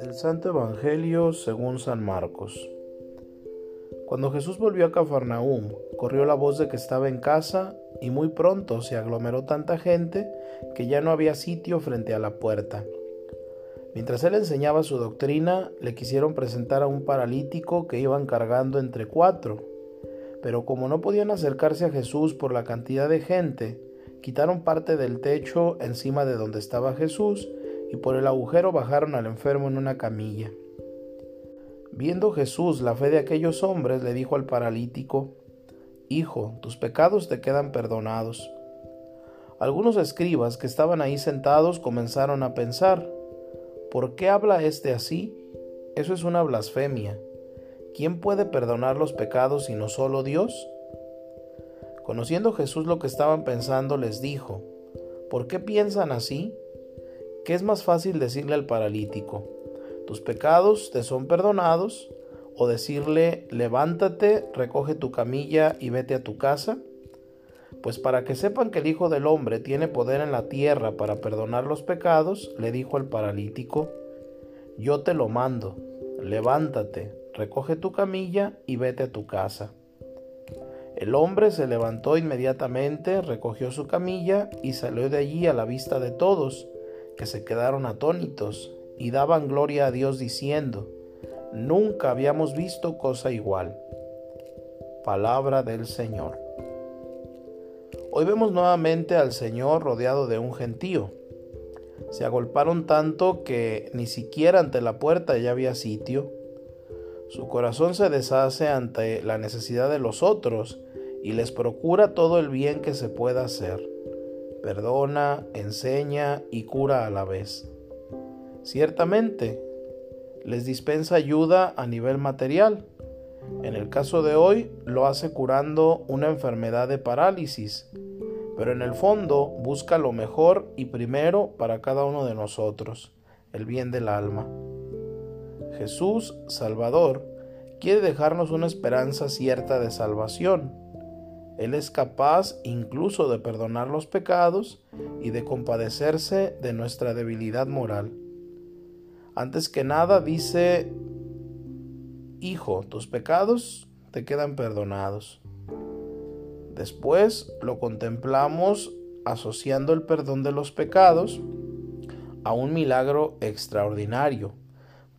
Del Santo Evangelio según San Marcos. Cuando Jesús volvió a Cafarnaúm, corrió la voz de que estaba en casa y muy pronto se aglomeró tanta gente que ya no había sitio frente a la puerta. Mientras él enseñaba su doctrina, le quisieron presentar a un paralítico que iban cargando entre cuatro. Pero como no podían acercarse a Jesús por la cantidad de gente, quitaron parte del techo encima de donde estaba Jesús y por el agujero bajaron al enfermo en una camilla. Viendo Jesús la fe de aquellos hombres, le dijo al paralítico, Hijo, tus pecados te quedan perdonados. Algunos escribas que estaban ahí sentados comenzaron a pensar, ¿Por qué habla éste así? Eso es una blasfemia. ¿Quién puede perdonar los pecados sino solo Dios? Conociendo Jesús lo que estaban pensando, les dijo, ¿por qué piensan así? ¿Qué es más fácil decirle al paralítico, tus pecados te son perdonados? ¿O decirle, levántate, recoge tu camilla y vete a tu casa? Pues para que sepan que el Hijo del Hombre tiene poder en la tierra para perdonar los pecados, le dijo al paralítico, yo te lo mando, levántate, recoge tu camilla y vete a tu casa. El hombre se levantó inmediatamente, recogió su camilla y salió de allí a la vista de todos, que se quedaron atónitos y daban gloria a Dios diciendo, Nunca habíamos visto cosa igual. Palabra del Señor. Hoy vemos nuevamente al Señor rodeado de un gentío. Se agolparon tanto que ni siquiera ante la puerta ya había sitio. Su corazón se deshace ante la necesidad de los otros y les procura todo el bien que se pueda hacer. Perdona, enseña y cura a la vez. Ciertamente, les dispensa ayuda a nivel material. En el caso de hoy, lo hace curando una enfermedad de parálisis pero en el fondo busca lo mejor y primero para cada uno de nosotros, el bien del alma. Jesús, Salvador, quiere dejarnos una esperanza cierta de salvación. Él es capaz incluso de perdonar los pecados y de compadecerse de nuestra debilidad moral. Antes que nada dice, Hijo, tus pecados te quedan perdonados. Después lo contemplamos asociando el perdón de los pecados a un milagro extraordinario,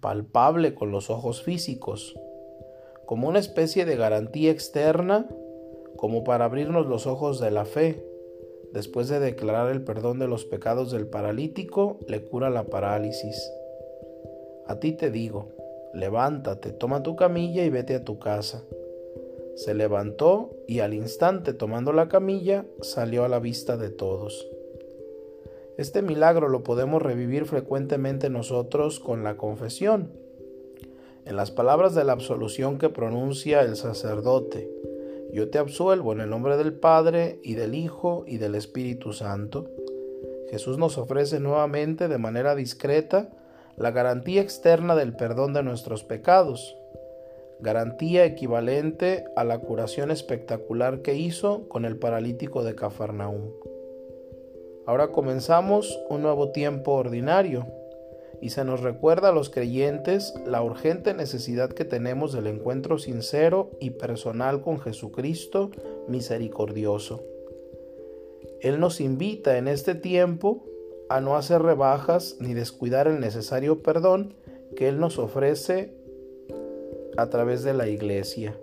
palpable con los ojos físicos, como una especie de garantía externa, como para abrirnos los ojos de la fe. Después de declarar el perdón de los pecados del paralítico, le cura la parálisis. A ti te digo, levántate, toma tu camilla y vete a tu casa. Se levantó y al instante tomando la camilla salió a la vista de todos. Este milagro lo podemos revivir frecuentemente nosotros con la confesión. En las palabras de la absolución que pronuncia el sacerdote, yo te absuelvo en el nombre del Padre y del Hijo y del Espíritu Santo. Jesús nos ofrece nuevamente de manera discreta la garantía externa del perdón de nuestros pecados, garantía equivalente a la curación espectacular que hizo con el paralítico de Cafarnaúm. Ahora comenzamos un nuevo tiempo ordinario y se nos recuerda a los creyentes la urgente necesidad que tenemos del encuentro sincero y personal con Jesucristo misericordioso. Él nos invita en este tiempo a no hacer rebajas ni descuidar el necesario perdón que Él nos ofrece a través de la iglesia.